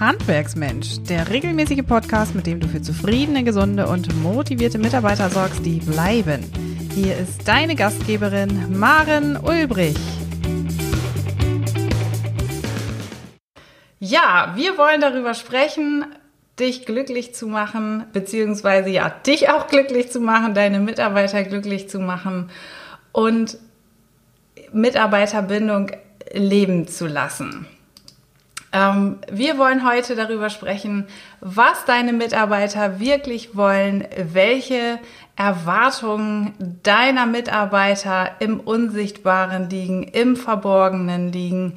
Handwerksmensch, der regelmäßige Podcast, mit dem du für zufriedene, gesunde und motivierte Mitarbeiter sorgst, die bleiben. Hier ist deine Gastgeberin Maren Ulbrich. Ja, wir wollen darüber sprechen, dich glücklich zu machen, beziehungsweise ja, dich auch glücklich zu machen, deine Mitarbeiter glücklich zu machen und Mitarbeiterbindung leben zu lassen. Ähm, wir wollen heute darüber sprechen, was deine Mitarbeiter wirklich wollen, welche Erwartungen deiner Mitarbeiter im Unsichtbaren liegen, im Verborgenen liegen,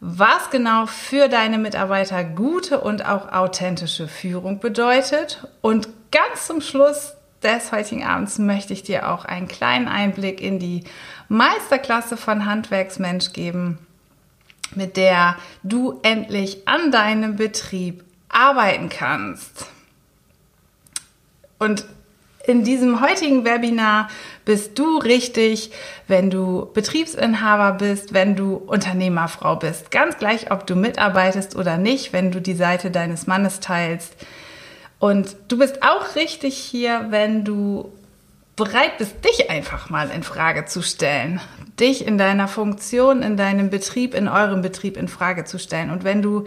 was genau für deine Mitarbeiter gute und auch authentische Führung bedeutet. Und ganz zum Schluss des heutigen Abends möchte ich dir auch einen kleinen Einblick in die Meisterklasse von Handwerksmensch geben mit der du endlich an deinem Betrieb arbeiten kannst. Und in diesem heutigen Webinar bist du richtig, wenn du Betriebsinhaber bist, wenn du Unternehmerfrau bist. Ganz gleich, ob du mitarbeitest oder nicht, wenn du die Seite deines Mannes teilst. Und du bist auch richtig hier, wenn du bereit bist, dich einfach mal in Frage zu stellen, dich in deiner Funktion, in deinem Betrieb, in eurem Betrieb in Frage zu stellen. Und wenn du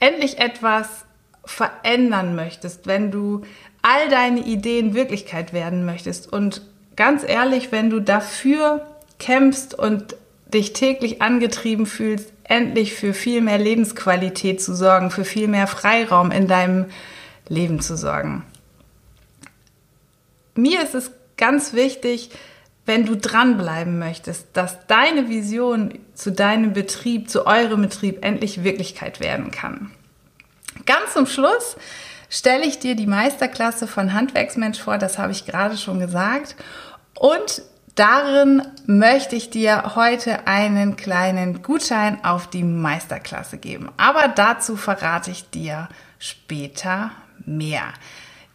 endlich etwas verändern möchtest, wenn du all deine Ideen Wirklichkeit werden möchtest und ganz ehrlich, wenn du dafür kämpfst und dich täglich angetrieben fühlst, endlich für viel mehr Lebensqualität zu sorgen, für viel mehr Freiraum in deinem Leben zu sorgen. Mir ist es ganz wichtig, wenn du dranbleiben möchtest, dass deine Vision zu deinem Betrieb, zu eurem Betrieb endlich Wirklichkeit werden kann. Ganz zum Schluss stelle ich dir die Meisterklasse von Handwerksmensch vor, das habe ich gerade schon gesagt. Und darin möchte ich dir heute einen kleinen Gutschein auf die Meisterklasse geben. Aber dazu verrate ich dir später mehr.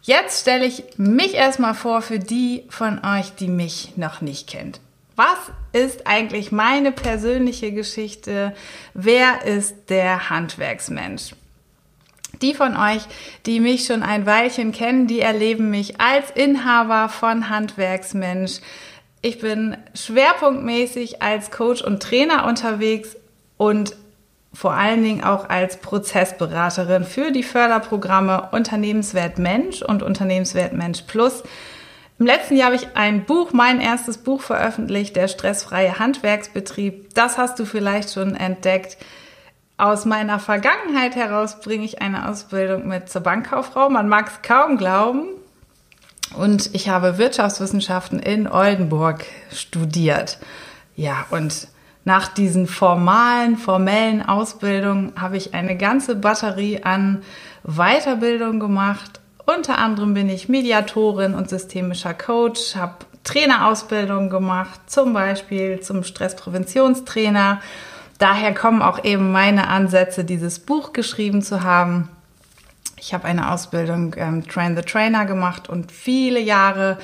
Jetzt stelle ich mich erstmal vor für die von euch, die mich noch nicht kennt. Was ist eigentlich meine persönliche Geschichte? Wer ist der Handwerksmensch? Die von euch, die mich schon ein Weilchen kennen, die erleben mich als Inhaber von Handwerksmensch. Ich bin schwerpunktmäßig als Coach und Trainer unterwegs und vor allen Dingen auch als Prozessberaterin für die Förderprogramme Unternehmenswert Mensch und Unternehmenswert Mensch Plus. Im letzten Jahr habe ich ein Buch, mein erstes Buch veröffentlicht, der stressfreie Handwerksbetrieb. Das hast du vielleicht schon entdeckt. Aus meiner Vergangenheit heraus bringe ich eine Ausbildung mit zur Bankkauffrau. Man mag es kaum glauben. Und ich habe Wirtschaftswissenschaften in Oldenburg studiert. Ja, und nach diesen formalen, formellen Ausbildungen habe ich eine ganze Batterie an Weiterbildung gemacht. Unter anderem bin ich Mediatorin und systemischer Coach, habe Trainerausbildung gemacht, zum Beispiel zum Stresspräventionstrainer. Daher kommen auch eben meine Ansätze, dieses Buch geschrieben zu haben. Ich habe eine Ausbildung ähm, Train the Trainer gemacht und viele Jahre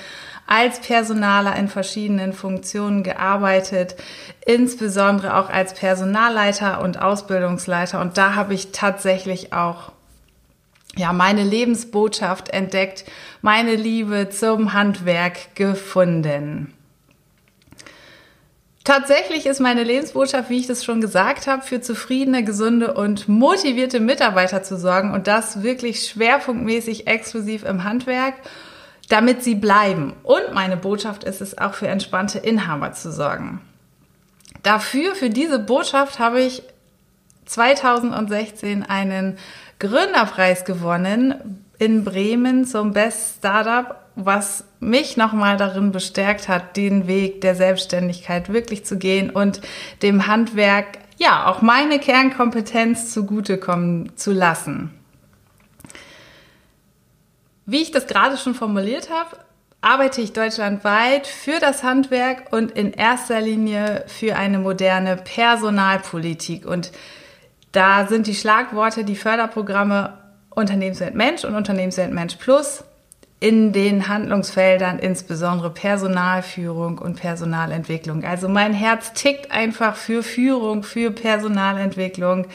als Personaler in verschiedenen Funktionen gearbeitet, insbesondere auch als Personalleiter und Ausbildungsleiter. Und da habe ich tatsächlich auch ja, meine Lebensbotschaft entdeckt, meine Liebe zum Handwerk gefunden. Tatsächlich ist meine Lebensbotschaft, wie ich das schon gesagt habe, für zufriedene, gesunde und motivierte Mitarbeiter zu sorgen und das wirklich schwerpunktmäßig exklusiv im Handwerk damit sie bleiben. Und meine Botschaft ist es auch für entspannte Inhaber zu sorgen. Dafür, für diese Botschaft habe ich 2016 einen Gründerpreis gewonnen in Bremen zum Best Startup, was mich nochmal darin bestärkt hat, den Weg der Selbstständigkeit wirklich zu gehen und dem Handwerk ja auch meine Kernkompetenz zugutekommen zu lassen. Wie ich das gerade schon formuliert habe, arbeite ich deutschlandweit für das Handwerk und in erster Linie für eine moderne Personalpolitik. Und da sind die Schlagworte die Förderprogramme Unternehmenswelt Mensch und Unternehmenswelt Mensch Plus. In den Handlungsfeldern, insbesondere Personalführung und Personalentwicklung. Also mein Herz tickt einfach für Führung, für Personalentwicklung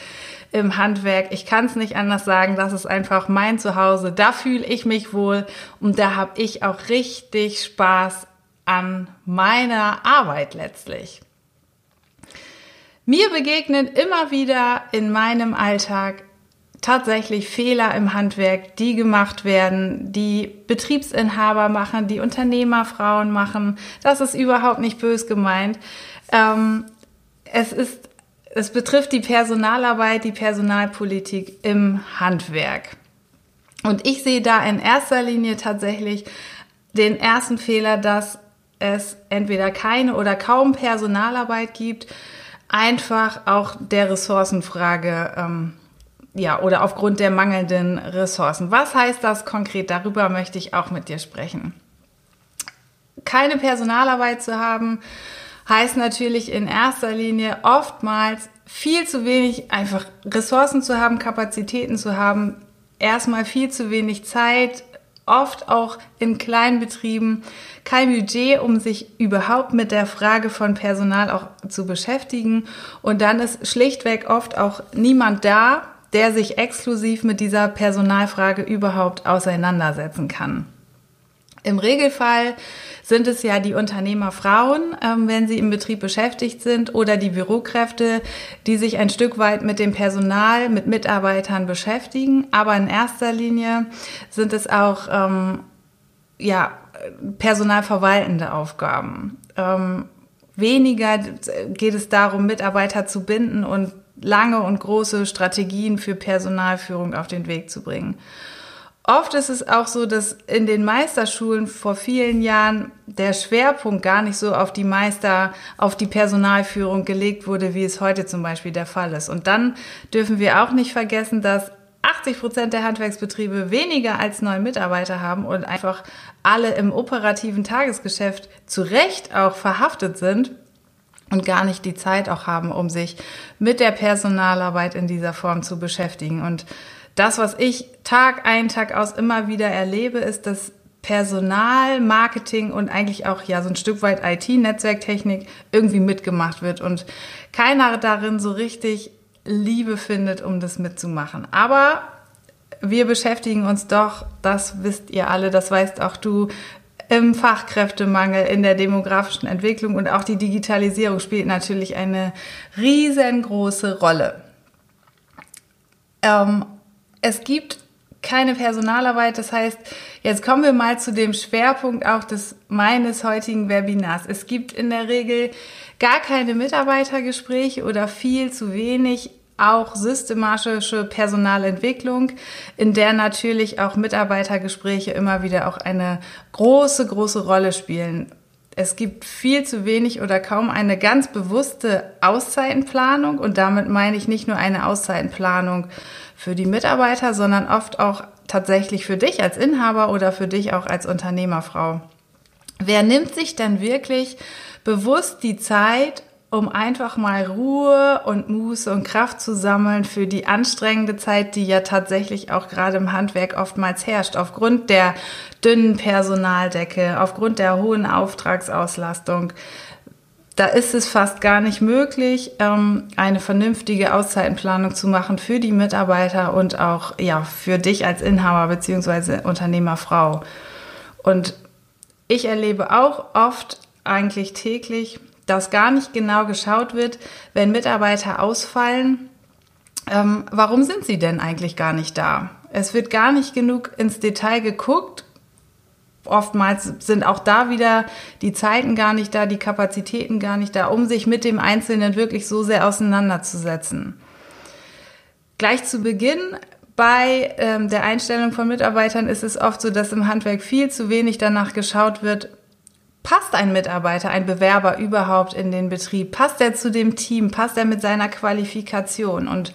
im Handwerk. Ich kann es nicht anders sagen, das ist einfach mein Zuhause. Da fühle ich mich wohl und da habe ich auch richtig Spaß an meiner Arbeit letztlich. Mir begegnen immer wieder in meinem Alltag tatsächlich Fehler im Handwerk, die gemacht werden, die Betriebsinhaber machen, die Unternehmerfrauen machen. Das ist überhaupt nicht bös gemeint. Ähm, es ist, es betrifft die Personalarbeit, die Personalpolitik im Handwerk. Und ich sehe da in erster Linie tatsächlich den ersten Fehler, dass es entweder keine oder kaum Personalarbeit gibt, einfach auch der Ressourcenfrage ähm, ja, oder aufgrund der mangelnden Ressourcen. Was heißt das konkret? Darüber möchte ich auch mit dir sprechen. Keine Personalarbeit zu haben, heißt natürlich in erster Linie oftmals viel zu wenig einfach Ressourcen zu haben, Kapazitäten zu haben, erstmal viel zu wenig Zeit, oft auch in kleinen Betrieben kein Budget, um sich überhaupt mit der Frage von Personal auch zu beschäftigen. Und dann ist schlichtweg oft auch niemand da, der sich exklusiv mit dieser Personalfrage überhaupt auseinandersetzen kann. Im Regelfall sind es ja die Unternehmerfrauen, ähm, wenn sie im Betrieb beschäftigt sind, oder die Bürokräfte, die sich ein Stück weit mit dem Personal, mit Mitarbeitern beschäftigen. Aber in erster Linie sind es auch ähm, ja, personalverwaltende Aufgaben. Ähm, weniger geht es darum, Mitarbeiter zu binden und lange und große Strategien für Personalführung auf den Weg zu bringen. Oft ist es auch so, dass in den Meisterschulen vor vielen Jahren der Schwerpunkt gar nicht so auf die Meister, auf die Personalführung gelegt wurde, wie es heute zum Beispiel der Fall ist. Und dann dürfen wir auch nicht vergessen, dass 80 Prozent der Handwerksbetriebe weniger als neun Mitarbeiter haben und einfach alle im operativen Tagesgeschäft zu Recht auch verhaftet sind und gar nicht die Zeit auch haben, um sich mit der Personalarbeit in dieser Form zu beschäftigen. Und das, was ich Tag ein, Tag aus immer wieder erlebe, ist, dass Personal, Marketing und eigentlich auch ja so ein Stück weit IT-Netzwerktechnik irgendwie mitgemacht wird und keiner darin so richtig Liebe findet, um das mitzumachen. Aber wir beschäftigen uns doch, das wisst ihr alle, das weißt auch du, im Fachkräftemangel, in der demografischen Entwicklung und auch die Digitalisierung spielt natürlich eine riesengroße Rolle. Ähm, es gibt keine Personalarbeit, das heißt, jetzt kommen wir mal zu dem Schwerpunkt auch des meines heutigen Webinars. Es gibt in der Regel gar keine Mitarbeitergespräche oder viel zu wenig auch systematische Personalentwicklung, in der natürlich auch Mitarbeitergespräche immer wieder auch eine große, große Rolle spielen. Es gibt viel zu wenig oder kaum eine ganz bewusste Auszeitenplanung und damit meine ich nicht nur eine Auszeitenplanung für die Mitarbeiter, sondern oft auch tatsächlich für dich als Inhaber oder für dich auch als Unternehmerfrau. Wer nimmt sich dann wirklich bewusst die Zeit, um einfach mal Ruhe und Muße und Kraft zu sammeln für die anstrengende Zeit, die ja tatsächlich auch gerade im Handwerk oftmals herrscht, aufgrund der dünnen Personaldecke, aufgrund der hohen Auftragsauslastung. Da ist es fast gar nicht möglich, ähm, eine vernünftige Auszeitenplanung zu machen für die Mitarbeiter und auch ja, für dich als Inhaber bzw. Unternehmerfrau. Und ich erlebe auch oft, eigentlich täglich, dass gar nicht genau geschaut wird, wenn Mitarbeiter ausfallen, ähm, warum sind sie denn eigentlich gar nicht da? Es wird gar nicht genug ins Detail geguckt. Oftmals sind auch da wieder die Zeiten gar nicht da, die Kapazitäten gar nicht da, um sich mit dem Einzelnen wirklich so sehr auseinanderzusetzen. Gleich zu Beginn bei ähm, der Einstellung von Mitarbeitern ist es oft so, dass im Handwerk viel zu wenig danach geschaut wird, Passt ein Mitarbeiter, ein Bewerber überhaupt in den Betrieb? Passt er zu dem Team? Passt er mit seiner Qualifikation? Und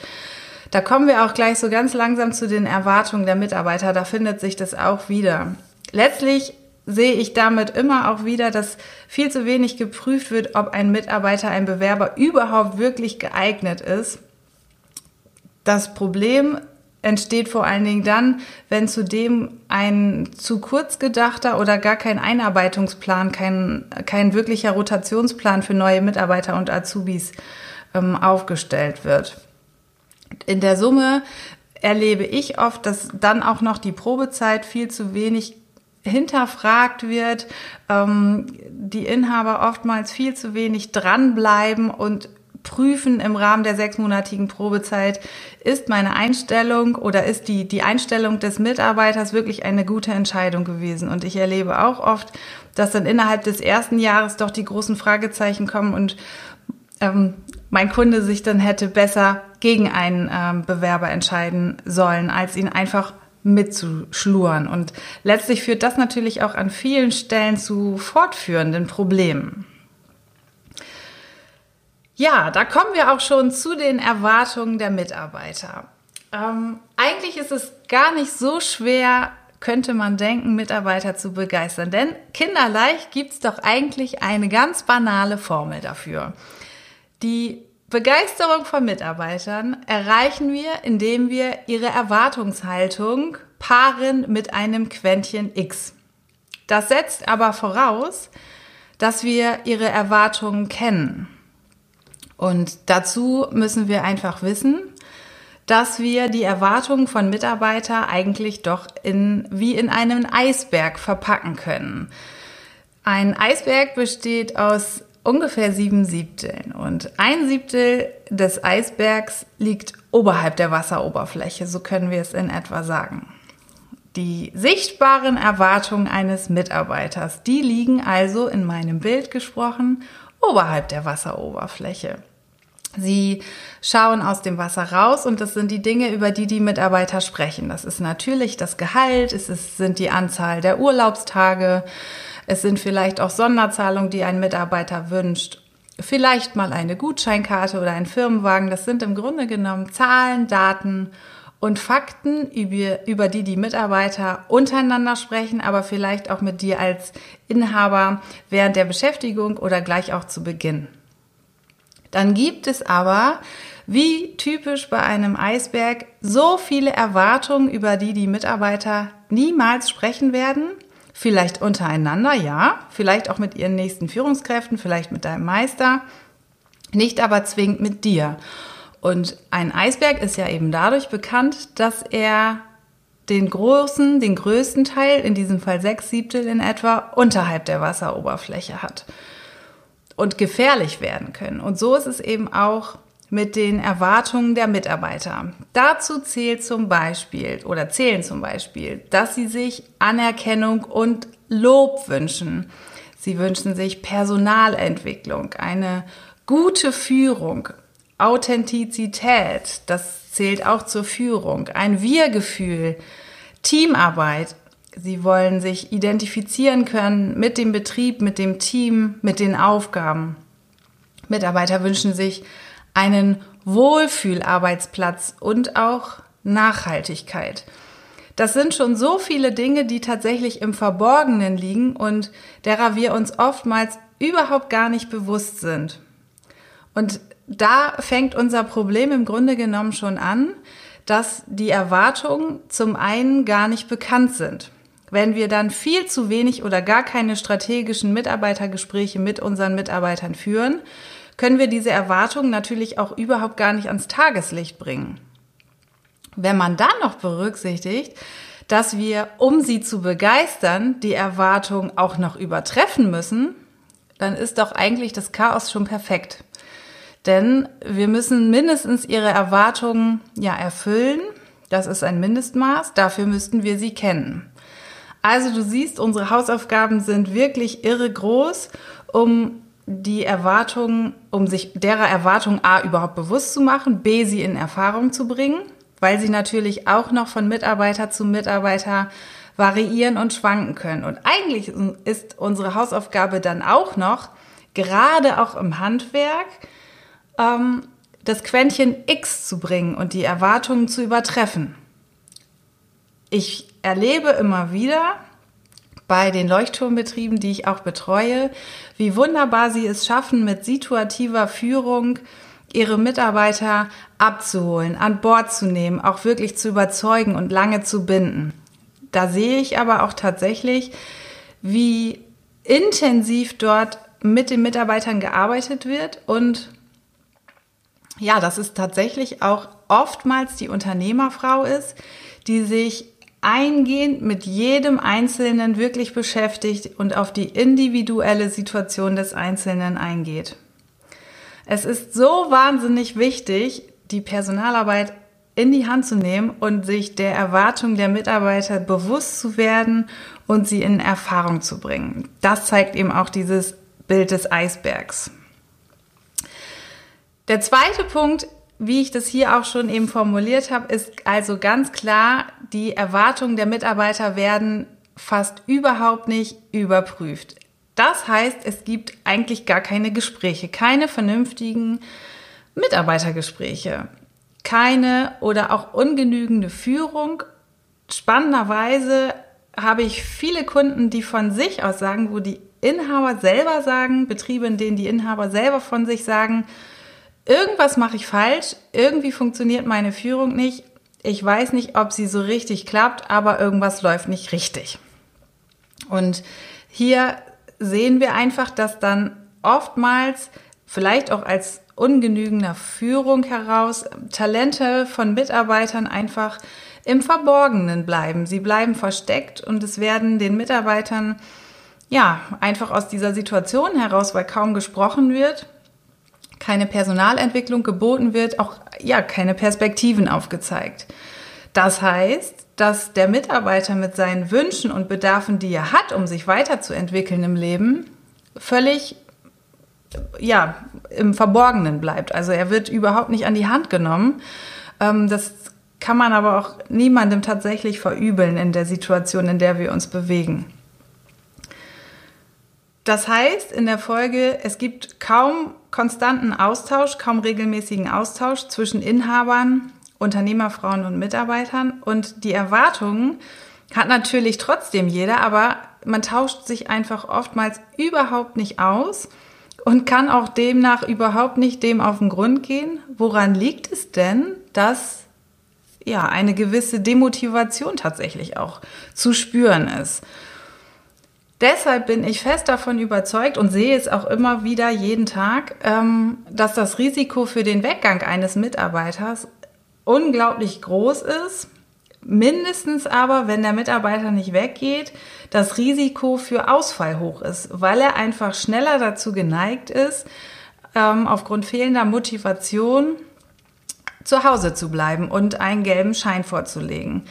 da kommen wir auch gleich so ganz langsam zu den Erwartungen der Mitarbeiter. Da findet sich das auch wieder. Letztlich sehe ich damit immer auch wieder, dass viel zu wenig geprüft wird, ob ein Mitarbeiter, ein Bewerber überhaupt wirklich geeignet ist. Das Problem entsteht vor allen Dingen dann, wenn zudem ein zu kurz gedachter oder gar kein Einarbeitungsplan, kein, kein wirklicher Rotationsplan für neue Mitarbeiter und Azubis ähm, aufgestellt wird. In der Summe erlebe ich oft, dass dann auch noch die Probezeit viel zu wenig hinterfragt wird, ähm, die Inhaber oftmals viel zu wenig dranbleiben und prüfen im Rahmen der sechsmonatigen Probezeit, ist meine Einstellung oder ist die, die Einstellung des Mitarbeiters wirklich eine gute Entscheidung gewesen. Und ich erlebe auch oft, dass dann innerhalb des ersten Jahres doch die großen Fragezeichen kommen und ähm, mein Kunde sich dann hätte besser gegen einen ähm, Bewerber entscheiden sollen, als ihn einfach mitzuschluren. Und letztlich führt das natürlich auch an vielen Stellen zu fortführenden Problemen. Ja, da kommen wir auch schon zu den Erwartungen der Mitarbeiter. Ähm, eigentlich ist es gar nicht so schwer, könnte man denken, Mitarbeiter zu begeistern. Denn kinderleicht gibt es doch eigentlich eine ganz banale Formel dafür. Die Begeisterung von Mitarbeitern erreichen wir, indem wir ihre Erwartungshaltung paaren mit einem Quäntchen X. Das setzt aber voraus, dass wir ihre Erwartungen kennen. Und dazu müssen wir einfach wissen, dass wir die Erwartungen von Mitarbeitern eigentlich doch in, wie in einem Eisberg verpacken können. Ein Eisberg besteht aus ungefähr sieben Siebteln und ein Siebtel des Eisbergs liegt oberhalb der Wasseroberfläche, so können wir es in etwa sagen. Die sichtbaren Erwartungen eines Mitarbeiters, die liegen also in meinem Bild gesprochen oberhalb der Wasseroberfläche. Sie schauen aus dem Wasser raus und das sind die Dinge, über die die Mitarbeiter sprechen. Das ist natürlich das Gehalt, es ist, sind die Anzahl der Urlaubstage, es sind vielleicht auch Sonderzahlungen, die ein Mitarbeiter wünscht, vielleicht mal eine Gutscheinkarte oder ein Firmenwagen. Das sind im Grunde genommen Zahlen, Daten und Fakten, über, über die die Mitarbeiter untereinander sprechen, aber vielleicht auch mit dir als Inhaber während der Beschäftigung oder gleich auch zu Beginn. Dann gibt es aber, wie typisch bei einem Eisberg, so viele Erwartungen, über die die Mitarbeiter niemals sprechen werden. Vielleicht untereinander, ja, vielleicht auch mit ihren nächsten Führungskräften, vielleicht mit deinem Meister, nicht aber zwingend mit dir. Und ein Eisberg ist ja eben dadurch bekannt, dass er den großen, den größten Teil, in diesem Fall sechs Siebtel in etwa, unterhalb der Wasseroberfläche hat und gefährlich werden können. Und so ist es eben auch mit den Erwartungen der Mitarbeiter. Dazu zählt zum Beispiel oder zählen zum Beispiel, dass sie sich Anerkennung und Lob wünschen. Sie wünschen sich Personalentwicklung, eine gute Führung, Authentizität, das zählt auch zur Führung, ein Wir-Gefühl, Teamarbeit, Sie wollen sich identifizieren können mit dem Betrieb, mit dem Team, mit den Aufgaben. Mitarbeiter wünschen sich einen Wohlfühlarbeitsplatz und auch Nachhaltigkeit. Das sind schon so viele Dinge, die tatsächlich im Verborgenen liegen und derer wir uns oftmals überhaupt gar nicht bewusst sind. Und da fängt unser Problem im Grunde genommen schon an, dass die Erwartungen zum einen gar nicht bekannt sind. Wenn wir dann viel zu wenig oder gar keine strategischen Mitarbeitergespräche mit unseren Mitarbeitern führen, können wir diese Erwartungen natürlich auch überhaupt gar nicht ans Tageslicht bringen. Wenn man dann noch berücksichtigt, dass wir, um sie zu begeistern, die Erwartungen auch noch übertreffen müssen, dann ist doch eigentlich das Chaos schon perfekt. Denn wir müssen mindestens ihre Erwartungen ja erfüllen. Das ist ein Mindestmaß. Dafür müssten wir sie kennen. Also du siehst, unsere Hausaufgaben sind wirklich irre groß, um die Erwartungen, um sich derer Erwartungen A überhaupt bewusst zu machen, B sie in Erfahrung zu bringen, weil sie natürlich auch noch von Mitarbeiter zu Mitarbeiter variieren und schwanken können. Und eigentlich ist unsere Hausaufgabe dann auch noch, gerade auch im Handwerk, ähm, das Quäntchen X zu bringen und die Erwartungen zu übertreffen. Ich erlebe immer wieder bei den Leuchtturmbetrieben, die ich auch betreue, wie wunderbar sie es schaffen, mit situativer Führung ihre Mitarbeiter abzuholen, an Bord zu nehmen, auch wirklich zu überzeugen und lange zu binden. Da sehe ich aber auch tatsächlich, wie intensiv dort mit den Mitarbeitern gearbeitet wird und ja, dass es tatsächlich auch oftmals die Unternehmerfrau ist, die sich eingehend mit jedem Einzelnen wirklich beschäftigt und auf die individuelle Situation des Einzelnen eingeht. Es ist so wahnsinnig wichtig, die Personalarbeit in die Hand zu nehmen und sich der Erwartung der Mitarbeiter bewusst zu werden und sie in Erfahrung zu bringen. Das zeigt eben auch dieses Bild des Eisbergs. Der zweite Punkt, wie ich das hier auch schon eben formuliert habe, ist also ganz klar, die Erwartungen der Mitarbeiter werden fast überhaupt nicht überprüft. Das heißt, es gibt eigentlich gar keine Gespräche, keine vernünftigen Mitarbeitergespräche, keine oder auch ungenügende Führung. Spannenderweise habe ich viele Kunden, die von sich aus sagen, wo die Inhaber selber sagen, Betriebe, in denen die Inhaber selber von sich sagen, irgendwas mache ich falsch, irgendwie funktioniert meine Führung nicht, ich weiß nicht, ob sie so richtig klappt, aber irgendwas läuft nicht richtig. Und hier sehen wir einfach, dass dann oftmals, vielleicht auch als ungenügender Führung heraus, Talente von Mitarbeitern einfach im Verborgenen bleiben. Sie bleiben versteckt und es werden den Mitarbeitern ja einfach aus dieser Situation heraus, weil kaum gesprochen wird, keine Personalentwicklung geboten wird, auch ja keine Perspektiven aufgezeigt. Das heißt, dass der Mitarbeiter mit seinen Wünschen und Bedarfen, die er hat, um sich weiterzuentwickeln im Leben, völlig ja, im Verborgenen bleibt. Also er wird überhaupt nicht an die Hand genommen. Ähm, das kann man aber auch niemandem tatsächlich verübeln in der Situation, in der wir uns bewegen. Das heißt in der Folge, es gibt kaum konstanten Austausch, kaum regelmäßigen Austausch zwischen Inhabern, Unternehmerfrauen und Mitarbeitern. Und die Erwartungen hat natürlich trotzdem jeder, aber man tauscht sich einfach oftmals überhaupt nicht aus und kann auch demnach überhaupt nicht dem auf den Grund gehen. Woran liegt es denn, dass ja eine gewisse Demotivation tatsächlich auch zu spüren ist? Deshalb bin ich fest davon überzeugt und sehe es auch immer wieder jeden Tag, ähm, dass das Risiko für den Weggang eines Mitarbeiters unglaublich groß ist. Mindestens aber, wenn der Mitarbeiter nicht weggeht, das Risiko für Ausfall hoch ist, weil er einfach schneller dazu geneigt ist, ähm, aufgrund fehlender Motivation zu Hause zu bleiben und einen gelben Schein vorzulegen.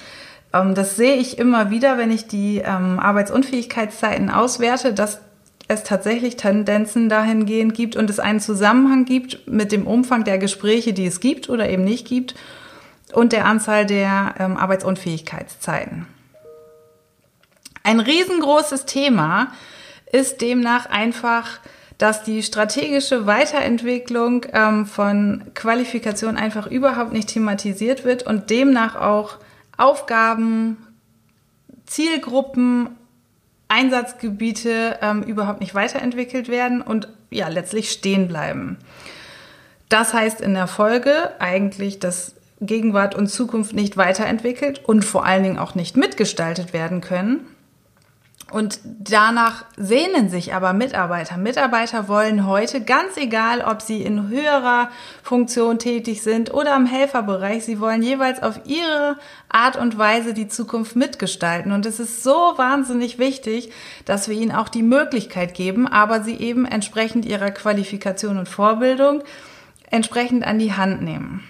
Ähm, das sehe ich immer wieder, wenn ich die ähm, Arbeitsunfähigkeitszeiten auswerte, dass es tatsächlich Tendenzen dahingehend gibt und es einen Zusammenhang gibt mit dem Umfang der Gespräche, die es gibt oder eben nicht gibt und der Anzahl der ähm, Arbeitsunfähigkeitszeiten. Ein riesengroßes Thema ist demnach einfach, dass die strategische Weiterentwicklung von Qualifikation einfach überhaupt nicht thematisiert wird und demnach auch Aufgaben, Zielgruppen, Einsatzgebiete ähm, überhaupt nicht weiterentwickelt werden und ja, letztlich stehen bleiben. Das heißt in der Folge eigentlich, dass Gegenwart und Zukunft nicht weiterentwickelt und vor allen Dingen auch nicht mitgestaltet werden können. Und danach sehnen sich aber Mitarbeiter. Mitarbeiter wollen heute, ganz egal, ob sie in höherer Funktion tätig sind oder im Helferbereich, sie wollen jeweils auf ihre Art und Weise die Zukunft mitgestalten. Und es ist so wahnsinnig wichtig, dass wir ihnen auch die Möglichkeit geben, aber sie eben entsprechend ihrer Qualifikation und Vorbildung entsprechend an die Hand nehmen.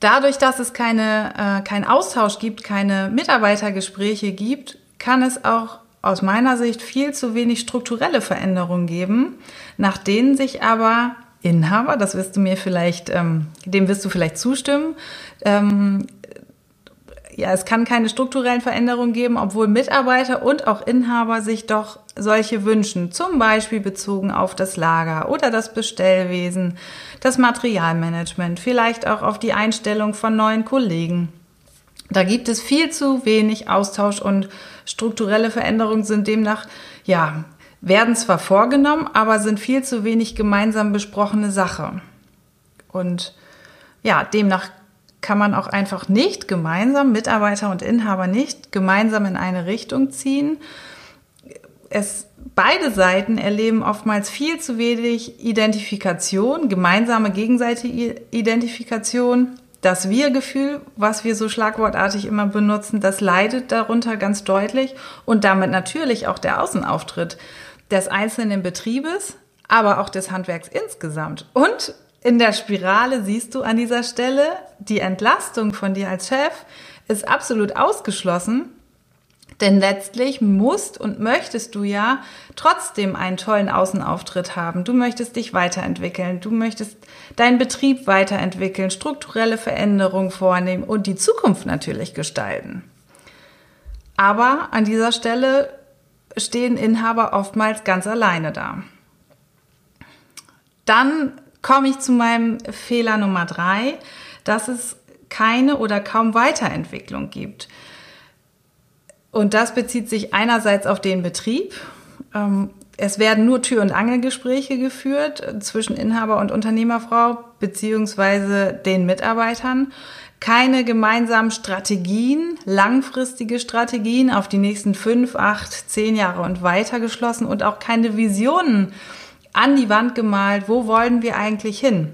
Dadurch, dass es keine, äh, keinen Austausch gibt, keine Mitarbeitergespräche gibt, kann es auch aus meiner Sicht viel zu wenig strukturelle Veränderungen geben, nach denen sich aber Inhaber, das wirst du mir vielleicht, ähm, dem wirst du vielleicht zustimmen, ähm, ja, es kann keine strukturellen Veränderungen geben, obwohl Mitarbeiter und auch Inhaber sich doch solche wünschen, zum Beispiel bezogen auf das Lager oder das Bestellwesen, das Materialmanagement, vielleicht auch auf die Einstellung von neuen Kollegen. Da gibt es viel zu wenig Austausch und strukturelle Veränderungen sind demnach, ja, werden zwar vorgenommen, aber sind viel zu wenig gemeinsam besprochene Sache. Und ja, demnach kann man auch einfach nicht gemeinsam, Mitarbeiter und Inhaber nicht gemeinsam in eine Richtung ziehen. Es, beide Seiten erleben oftmals viel zu wenig Identifikation, gemeinsame gegenseitige Identifikation. Das Wir-Gefühl, was wir so schlagwortartig immer benutzen, das leidet darunter ganz deutlich und damit natürlich auch der Außenauftritt des einzelnen Betriebes, aber auch des Handwerks insgesamt. Und in der Spirale siehst du an dieser Stelle, die Entlastung von dir als Chef ist absolut ausgeschlossen, denn letztlich musst und möchtest du ja trotzdem einen tollen Außenauftritt haben. Du möchtest dich weiterentwickeln, du möchtest deinen Betrieb weiterentwickeln, strukturelle Veränderungen vornehmen und die Zukunft natürlich gestalten. Aber an dieser Stelle stehen Inhaber oftmals ganz alleine da. Dann komme ich zu meinem Fehler Nummer drei, dass es keine oder kaum Weiterentwicklung gibt. Und das bezieht sich einerseits auf den Betrieb. Ähm, es werden nur Tür- und Angelgespräche geführt zwischen Inhaber und Unternehmerfrau beziehungsweise den Mitarbeitern. Keine gemeinsamen Strategien, langfristige Strategien auf die nächsten fünf, acht, zehn Jahre und weiter geschlossen und auch keine Visionen an die Wand gemalt, wo wollen wir eigentlich hin?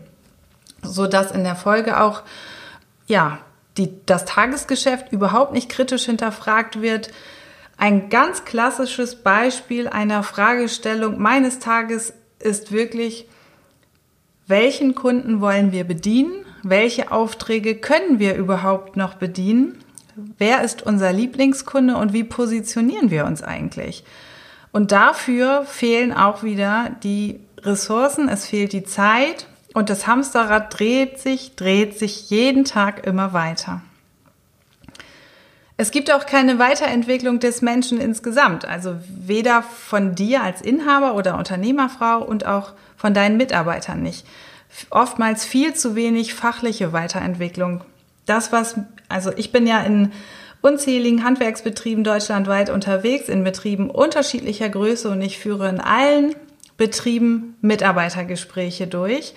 So dass in der Folge auch, ja, die, das Tagesgeschäft überhaupt nicht kritisch hinterfragt wird. Ein ganz klassisches Beispiel einer Fragestellung meines Tages ist wirklich, welchen Kunden wollen wir bedienen? Welche Aufträge können wir überhaupt noch bedienen? Wer ist unser Lieblingskunde und wie positionieren wir uns eigentlich? Und dafür fehlen auch wieder die Ressourcen, es fehlt die Zeit und das Hamsterrad dreht sich, dreht sich jeden Tag immer weiter. Es gibt auch keine Weiterentwicklung des Menschen insgesamt, also weder von dir als Inhaber oder Unternehmerfrau und auch von deinen Mitarbeitern nicht. Oftmals viel zu wenig fachliche Weiterentwicklung. Das, was, also ich bin ja in unzähligen Handwerksbetrieben deutschlandweit unterwegs, in Betrieben unterschiedlicher Größe und ich führe in allen Betrieben Mitarbeitergespräche durch.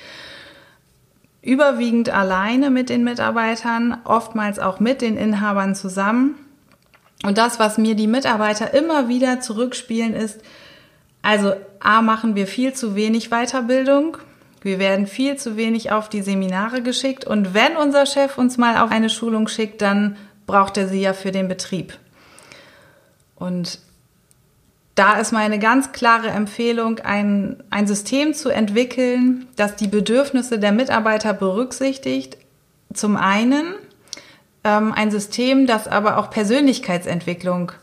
Überwiegend alleine mit den Mitarbeitern, oftmals auch mit den Inhabern zusammen. Und das, was mir die Mitarbeiter immer wieder zurückspielen, ist, also A machen wir viel zu wenig Weiterbildung. Wir werden viel zu wenig auf die Seminare geschickt. Und wenn unser Chef uns mal auf eine Schulung schickt, dann braucht er sie ja für den Betrieb. Und da ist meine ganz klare Empfehlung, ein, ein System zu entwickeln, das die Bedürfnisse der Mitarbeiter berücksichtigt. Zum einen ähm, ein System, das aber auch Persönlichkeitsentwicklung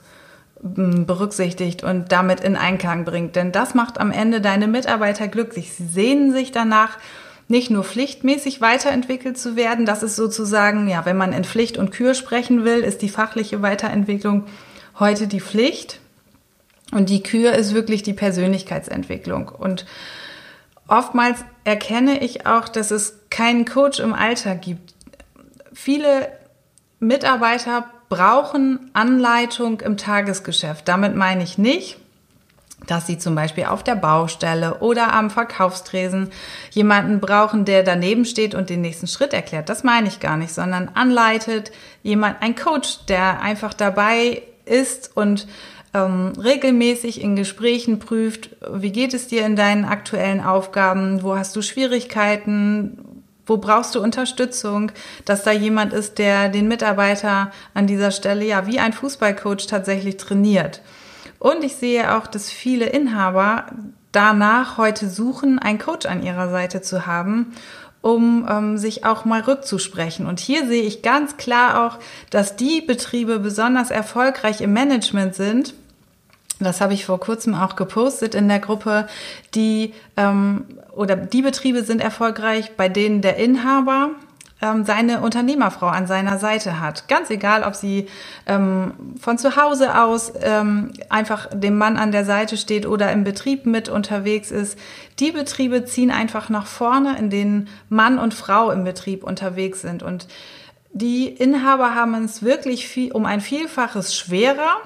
ähm, berücksichtigt und damit in Einklang bringt. Denn das macht am Ende deine Mitarbeiter glücklich. Sie sehnen sich danach, nicht nur pflichtmäßig weiterentwickelt zu werden. Das ist sozusagen, ja, wenn man in Pflicht und Kür sprechen will, ist die fachliche Weiterentwicklung heute die Pflicht. Und die Kür ist wirklich die Persönlichkeitsentwicklung. Und oftmals erkenne ich auch, dass es keinen Coach im Alltag gibt. Viele Mitarbeiter brauchen Anleitung im Tagesgeschäft. Damit meine ich nicht, dass sie zum Beispiel auf der Baustelle oder am Verkaufstresen jemanden brauchen, der daneben steht und den nächsten Schritt erklärt. Das meine ich gar nicht, sondern anleitet jemand, ein Coach, der einfach dabei ist und ähm, regelmäßig in Gesprächen prüft, wie geht es dir in deinen aktuellen Aufgaben, wo hast du Schwierigkeiten, wo brauchst du Unterstützung, dass da jemand ist, der den Mitarbeiter an dieser Stelle ja wie ein Fußballcoach tatsächlich trainiert. Und ich sehe auch, dass viele Inhaber danach heute suchen, einen Coach an ihrer Seite zu haben, um ähm, sich auch mal rückzusprechen. Und hier sehe ich ganz klar auch, dass die Betriebe besonders erfolgreich im Management sind, das habe ich vor kurzem auch gepostet in der Gruppe, die ähm, oder die Betriebe sind erfolgreich, bei denen der Inhaber ähm, seine Unternehmerfrau an seiner Seite hat. Ganz egal, ob sie ähm, von zu Hause aus ähm, einfach dem Mann an der Seite steht oder im Betrieb mit unterwegs ist. Die Betriebe ziehen einfach nach vorne, in denen Mann und Frau im Betrieb unterwegs sind. Und die Inhaber haben es wirklich viel, um ein Vielfaches schwerer.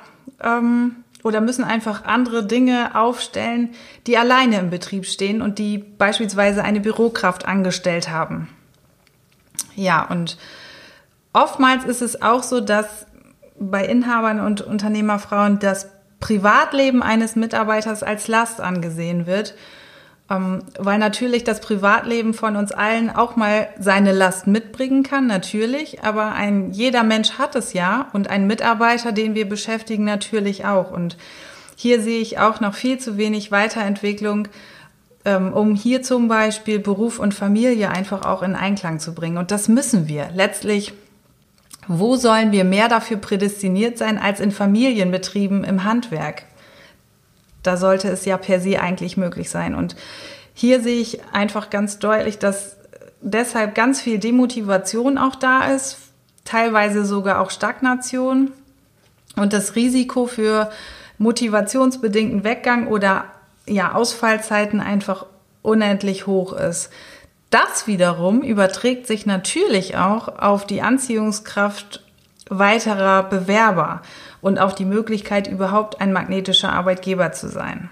Ähm, oder müssen einfach andere Dinge aufstellen, die alleine im Betrieb stehen und die beispielsweise eine Bürokraft angestellt haben. Ja, und oftmals ist es auch so, dass bei Inhabern und Unternehmerfrauen das Privatleben eines Mitarbeiters als Last angesehen wird, ähm, weil natürlich das Privatleben von uns allen auch mal seine Last mitbringen kann, natürlich, aber ein jeder Mensch hat es ja und ein Mitarbeiter, den wir beschäftigen, natürlich auch. Und hier sehe ich auch noch viel zu wenig Weiterentwicklung, ähm, um hier zum Beispiel Beruf und Familie einfach auch in Einklang zu bringen. Und das müssen wir. Letztlich wo sollen wir mehr dafür prädestiniert sein als in Familienbetrieben im Handwerk? Da sollte es ja per se eigentlich möglich sein. Und hier sehe ich einfach ganz deutlich, dass deshalb ganz viel Demotivation auch da ist, teilweise sogar auch Stagnation und das Risiko für motivationsbedingten Weggang oder ja, Ausfallzeiten einfach unendlich hoch ist. Das wiederum überträgt sich natürlich auch auf die Anziehungskraft weiterer Bewerber und auf die Möglichkeit, überhaupt ein magnetischer Arbeitgeber zu sein.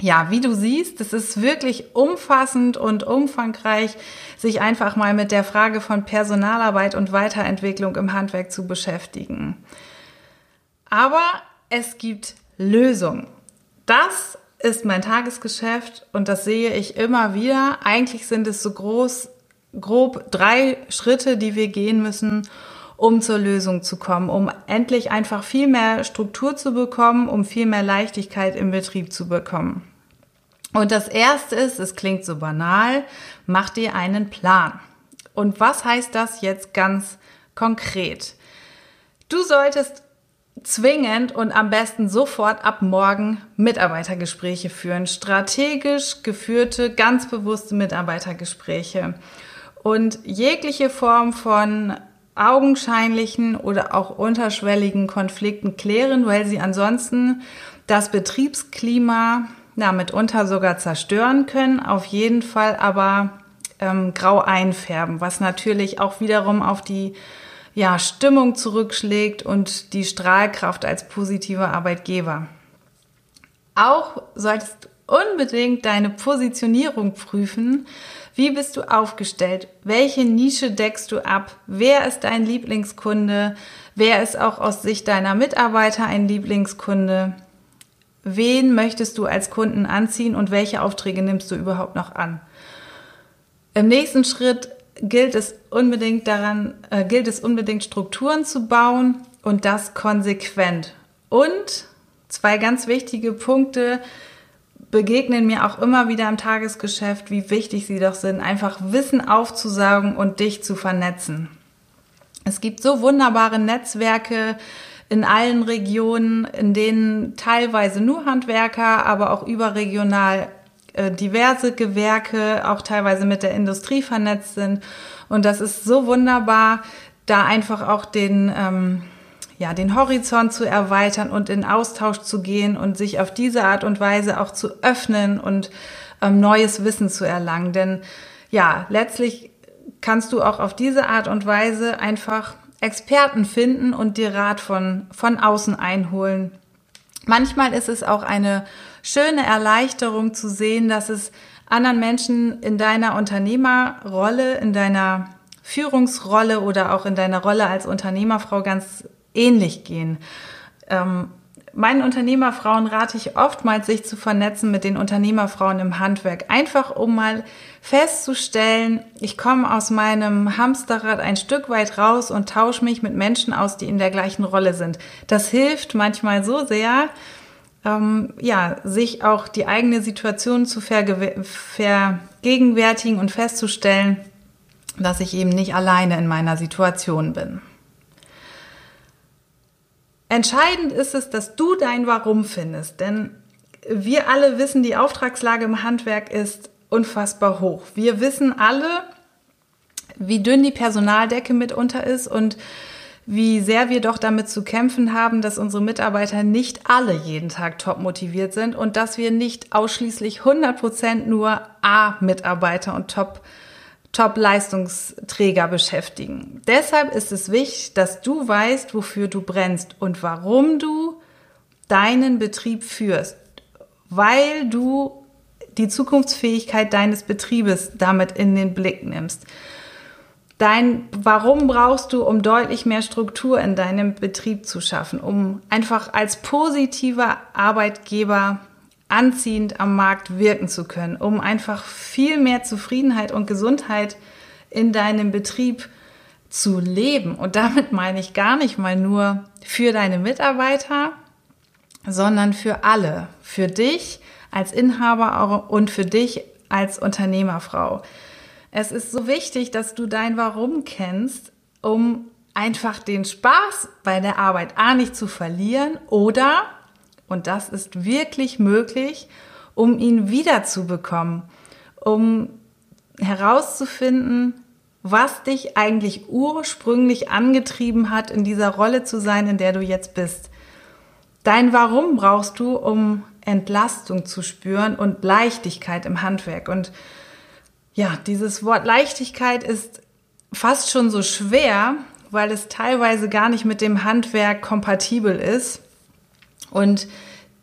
Ja, wie du siehst, es ist wirklich umfassend und umfangreich, sich einfach mal mit der Frage von Personalarbeit und Weiterentwicklung im Handwerk zu beschäftigen. Aber es gibt Lösungen. Das ist mein Tagesgeschäft und das sehe ich immer wieder. Eigentlich sind es so groß, grob drei Schritte, die wir gehen müssen, um zur Lösung zu kommen, um endlich einfach viel mehr Struktur zu bekommen, um viel mehr Leichtigkeit im Betrieb zu bekommen. Und das erste ist, es klingt so banal, mach dir einen Plan. Und was heißt das jetzt ganz konkret? Du solltest zwingend und am besten sofort ab morgen Mitarbeitergespräche führen. Strategisch geführte, ganz bewusste Mitarbeitergespräche. Und jegliche Form von augenscheinlichen oder auch unterschwelligen Konflikten klären, weil sie ansonsten das Betriebsklima na, mitunter sogar zerstören können, auf jeden Fall aber ähm, grau einfärben, was natürlich auch wiederum auf die ja, Stimmung zurückschlägt und die Strahlkraft als positiver Arbeitgeber. Auch solltest unbedingt deine Positionierung prüfen. Wie bist du aufgestellt? Welche Nische deckst du ab? Wer ist dein Lieblingskunde? Wer ist auch aus Sicht deiner Mitarbeiter ein Lieblingskunde? Wen möchtest du als Kunden anziehen und welche Aufträge nimmst du überhaupt noch an? Im nächsten Schritt gilt es unbedingt daran, äh, gilt es unbedingt Strukturen zu bauen und das konsequent. Und zwei ganz wichtige Punkte begegnen mir auch immer wieder im Tagesgeschäft, wie wichtig sie doch sind, einfach Wissen aufzusaugen und dich zu vernetzen. Es gibt so wunderbare Netzwerke in allen Regionen, in denen teilweise nur Handwerker, aber auch überregional äh, diverse Gewerke auch teilweise mit der Industrie vernetzt sind. Und das ist so wunderbar, da einfach auch den, ähm, ja, den Horizont zu erweitern und in Austausch zu gehen und sich auf diese Art und Weise auch zu öffnen und ähm, neues Wissen zu erlangen. Denn ja, letztlich kannst du auch auf diese Art und Weise einfach Experten finden und dir Rat von, von außen einholen. Manchmal ist es auch eine schöne Erleichterung zu sehen, dass es anderen Menschen in deiner Unternehmerrolle, in deiner Führungsrolle oder auch in deiner Rolle als Unternehmerfrau ganz ähnlich gehen. Ähm, meinen Unternehmerfrauen rate ich oftmals, sich zu vernetzen mit den Unternehmerfrauen im Handwerk. Einfach um mal festzustellen, ich komme aus meinem Hamsterrad ein Stück weit raus und tausche mich mit Menschen aus, die in der gleichen Rolle sind. Das hilft manchmal so sehr, ähm, ja, sich auch die eigene Situation zu vergegenwärtigen und festzustellen, dass ich eben nicht alleine in meiner Situation bin. Entscheidend ist es, dass du dein Warum findest, denn wir alle wissen, die Auftragslage im Handwerk ist unfassbar hoch. Wir wissen alle, wie dünn die Personaldecke mitunter ist und wie sehr wir doch damit zu kämpfen haben, dass unsere Mitarbeiter nicht alle jeden Tag top motiviert sind und dass wir nicht ausschließlich 100 Prozent nur A-Mitarbeiter und top Top-Leistungsträger beschäftigen. Deshalb ist es wichtig, dass du weißt, wofür du brennst und warum du deinen Betrieb führst, weil du die Zukunftsfähigkeit deines Betriebes damit in den Blick nimmst. Dein Warum brauchst du, um deutlich mehr Struktur in deinem Betrieb zu schaffen, um einfach als positiver Arbeitgeber anziehend am Markt wirken zu können, um einfach viel mehr Zufriedenheit und Gesundheit in deinem Betrieb zu leben. Und damit meine ich gar nicht mal nur für deine Mitarbeiter, sondern für alle, für dich als Inhaber und für dich als Unternehmerfrau. Es ist so wichtig, dass du dein Warum kennst, um einfach den Spaß bei der Arbeit A nicht zu verlieren oder, und das ist wirklich möglich, um ihn wiederzubekommen, um herauszufinden, was dich eigentlich ursprünglich angetrieben hat, in dieser Rolle zu sein, in der du jetzt bist. Dein Warum brauchst du, um Entlastung zu spüren und Leichtigkeit im Handwerk. Und ja, dieses Wort Leichtigkeit ist fast schon so schwer, weil es teilweise gar nicht mit dem Handwerk kompatibel ist. Und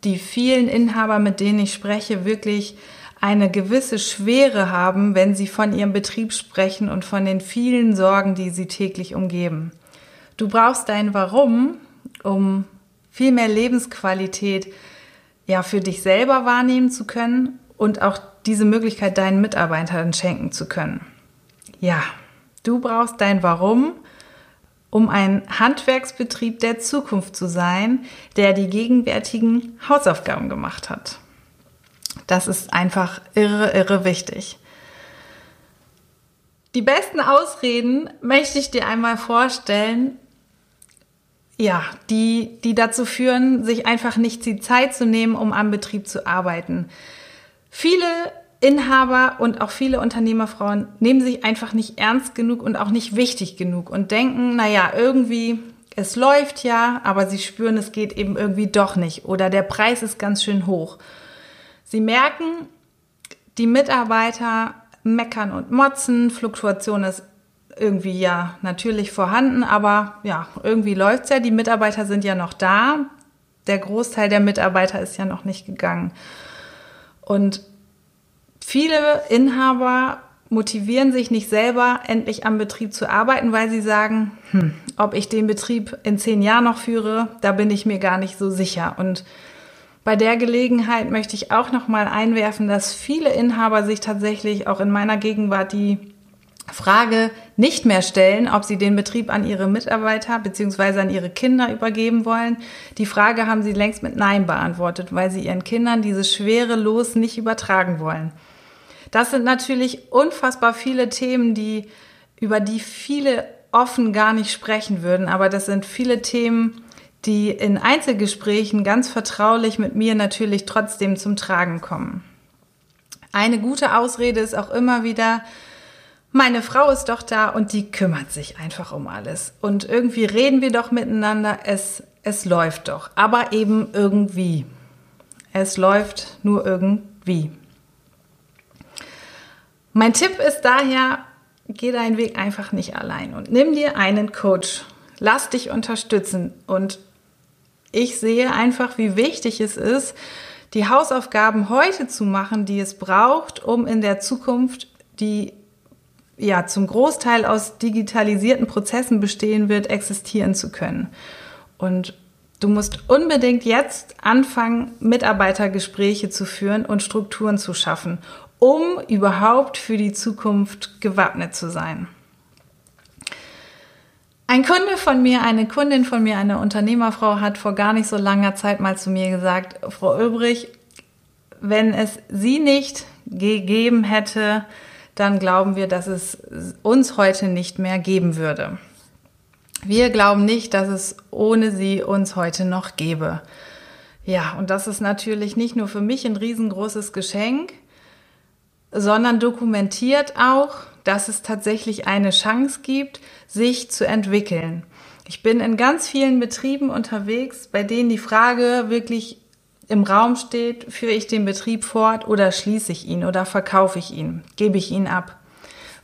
die vielen Inhaber, mit denen ich spreche, wirklich eine gewisse Schwere haben, wenn sie von ihrem Betrieb sprechen und von den vielen Sorgen, die sie täglich umgeben. Du brauchst dein Warum, um viel mehr Lebensqualität ja für dich selber wahrnehmen zu können und auch diese Möglichkeit deinen Mitarbeitern schenken zu können. Ja, du brauchst dein Warum, um ein Handwerksbetrieb der Zukunft zu sein, der die gegenwärtigen Hausaufgaben gemacht hat. Das ist einfach irre, irre wichtig. Die besten Ausreden möchte ich dir einmal vorstellen, ja, die, die dazu führen, sich einfach nicht die Zeit zu nehmen, um am Betrieb zu arbeiten. Viele Inhaber und auch viele Unternehmerfrauen nehmen sich einfach nicht ernst genug und auch nicht wichtig genug und denken, naja, irgendwie, es läuft ja, aber sie spüren, es geht eben irgendwie doch nicht oder der Preis ist ganz schön hoch. Sie merken, die Mitarbeiter meckern und motzen, Fluktuation ist irgendwie ja natürlich vorhanden, aber ja, irgendwie läuft's ja. Die Mitarbeiter sind ja noch da. Der Großteil der Mitarbeiter ist ja noch nicht gegangen. Und viele Inhaber motivieren sich nicht selber, endlich am Betrieb zu arbeiten, weil sie sagen, hm, ob ich den Betrieb in zehn Jahren noch führe, da bin ich mir gar nicht so sicher. Und bei der Gelegenheit möchte ich auch noch mal einwerfen, dass viele Inhaber sich tatsächlich auch in meiner Gegenwart die Frage nicht mehr stellen, ob sie den Betrieb an ihre Mitarbeiter bzw. an ihre Kinder übergeben wollen. Die Frage haben sie längst mit Nein beantwortet, weil sie ihren Kindern dieses schwere Los nicht übertragen wollen. Das sind natürlich unfassbar viele Themen, die, über die viele offen gar nicht sprechen würden, aber das sind viele Themen, die in Einzelgesprächen ganz vertraulich mit mir natürlich trotzdem zum Tragen kommen. Eine gute Ausrede ist auch immer wieder, meine Frau ist doch da und die kümmert sich einfach um alles. Und irgendwie reden wir doch miteinander, es, es läuft doch, aber eben irgendwie. Es läuft nur irgendwie. Mein Tipp ist daher, geh deinen Weg einfach nicht allein und nimm dir einen Coach. Lass dich unterstützen und ich sehe einfach, wie wichtig es ist, die Hausaufgaben heute zu machen, die es braucht, um in der Zukunft die ja zum Großteil aus digitalisierten Prozessen bestehen wird, existieren zu können. Und du musst unbedingt jetzt anfangen, Mitarbeitergespräche zu führen und Strukturen zu schaffen, um überhaupt für die Zukunft gewappnet zu sein. Ein Kunde von mir, eine Kundin von mir, eine Unternehmerfrau hat vor gar nicht so langer Zeit mal zu mir gesagt, Frau Ulbrich, wenn es Sie nicht gegeben hätte, dann glauben wir, dass es uns heute nicht mehr geben würde. Wir glauben nicht, dass es ohne Sie uns heute noch gäbe. Ja, und das ist natürlich nicht nur für mich ein riesengroßes Geschenk, sondern dokumentiert auch, dass es tatsächlich eine Chance gibt, sich zu entwickeln. Ich bin in ganz vielen Betrieben unterwegs, bei denen die Frage wirklich im Raum steht, führe ich den Betrieb fort oder schließe ich ihn oder verkaufe ich ihn, gebe ich ihn ab.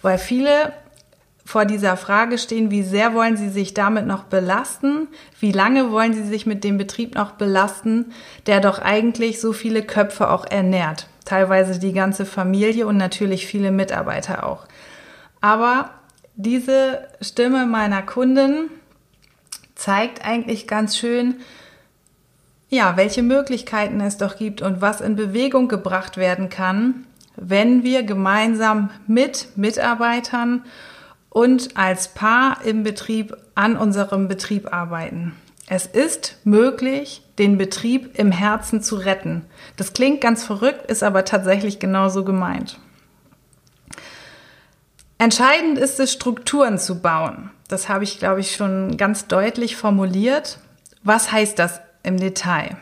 Weil viele vor dieser Frage stehen, wie sehr wollen Sie sich damit noch belasten? Wie lange wollen Sie sich mit dem Betrieb noch belasten, der doch eigentlich so viele Köpfe auch ernährt? Teilweise die ganze Familie und natürlich viele Mitarbeiter auch. Aber diese Stimme meiner Kundin zeigt eigentlich ganz schön, ja, welche Möglichkeiten es doch gibt und was in Bewegung gebracht werden kann, wenn wir gemeinsam mit Mitarbeitern und als Paar im Betrieb an unserem Betrieb arbeiten. Es ist möglich, den Betrieb im Herzen zu retten. Das klingt ganz verrückt, ist aber tatsächlich genauso gemeint. Entscheidend ist es, Strukturen zu bauen. Das habe ich, glaube ich, schon ganz deutlich formuliert. Was heißt das im Detail?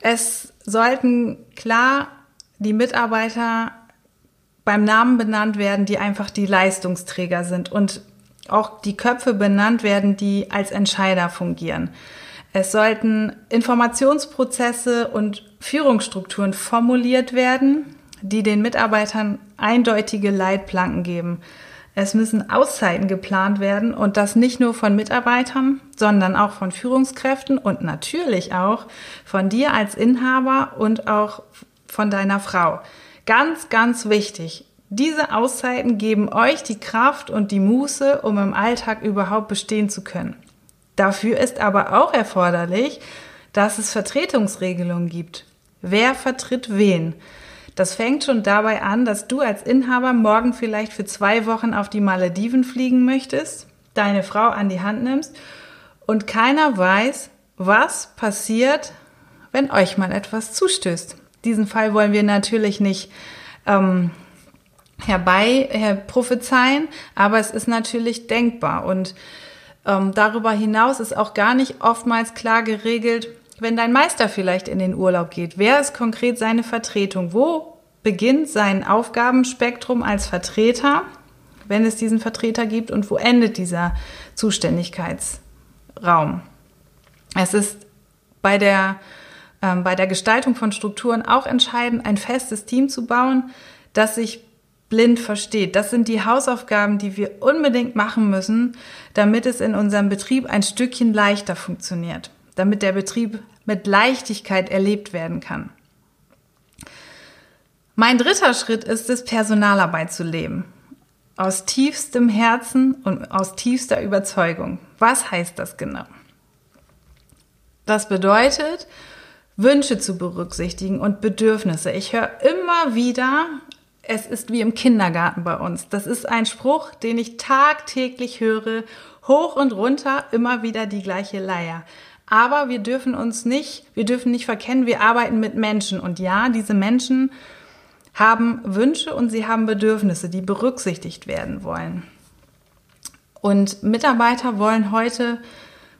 Es sollten klar die Mitarbeiter beim Namen benannt werden, die einfach die Leistungsträger sind und auch die Köpfe benannt werden, die als Entscheider fungieren. Es sollten Informationsprozesse und Führungsstrukturen formuliert werden, die den Mitarbeitern eindeutige Leitplanken geben. Es müssen Auszeiten geplant werden und das nicht nur von Mitarbeitern, sondern auch von Führungskräften und natürlich auch von dir als Inhaber und auch von deiner Frau. Ganz, ganz wichtig. Diese Auszeiten geben euch die Kraft und die Muße, um im Alltag überhaupt bestehen zu können. Dafür ist aber auch erforderlich, dass es Vertretungsregelungen gibt. Wer vertritt wen? Das fängt schon dabei an, dass du als Inhaber morgen vielleicht für zwei Wochen auf die Malediven fliegen möchtest, deine Frau an die Hand nimmst und keiner weiß, was passiert, wenn euch mal etwas zustößt diesen Fall wollen wir natürlich nicht ähm, herbei her prophezeien, aber es ist natürlich denkbar. Und ähm, darüber hinaus ist auch gar nicht oftmals klar geregelt, wenn dein Meister vielleicht in den Urlaub geht. Wer ist konkret seine Vertretung? Wo beginnt sein Aufgabenspektrum als Vertreter, wenn es diesen Vertreter gibt, und wo endet dieser Zuständigkeitsraum? Es ist bei der ähm, bei der Gestaltung von Strukturen auch entscheidend, ein festes Team zu bauen, das sich blind versteht. Das sind die Hausaufgaben, die wir unbedingt machen müssen, damit es in unserem Betrieb ein Stückchen leichter funktioniert, damit der Betrieb mit Leichtigkeit erlebt werden kann. Mein dritter Schritt ist es, Personalarbeit zu leben. Aus tiefstem Herzen und aus tiefster Überzeugung. Was heißt das genau? Das bedeutet, Wünsche zu berücksichtigen und Bedürfnisse. Ich höre immer wieder, es ist wie im Kindergarten bei uns. Das ist ein Spruch, den ich tagtäglich höre, hoch und runter, immer wieder die gleiche Leier. Aber wir dürfen uns nicht, wir dürfen nicht verkennen, wir arbeiten mit Menschen. Und ja, diese Menschen haben Wünsche und sie haben Bedürfnisse, die berücksichtigt werden wollen. Und Mitarbeiter wollen heute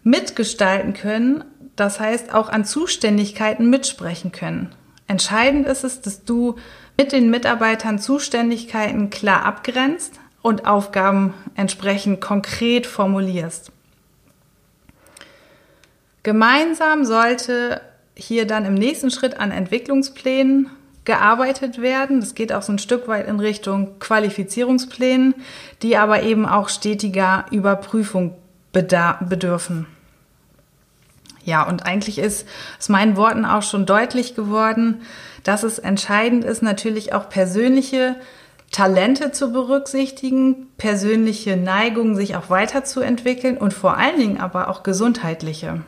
mitgestalten können, das heißt auch an Zuständigkeiten mitsprechen können. Entscheidend ist es, dass du mit den Mitarbeitern Zuständigkeiten klar abgrenzt und Aufgaben entsprechend konkret formulierst. Gemeinsam sollte hier dann im nächsten Schritt an Entwicklungsplänen gearbeitet werden. Das geht auch so ein Stück weit in Richtung Qualifizierungsplänen, die aber eben auch stetiger Überprüfung bedürfen. Ja, und eigentlich ist aus meinen Worten auch schon deutlich geworden, dass es entscheidend ist, natürlich auch persönliche Talente zu berücksichtigen, persönliche Neigungen sich auch weiterzuentwickeln und vor allen Dingen aber auch gesundheitliche.